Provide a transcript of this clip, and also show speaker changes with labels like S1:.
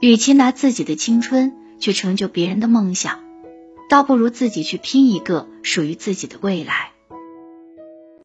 S1: 与其拿自己的青春去成就别人的梦想倒不如自己去拼一个属于自己的未来。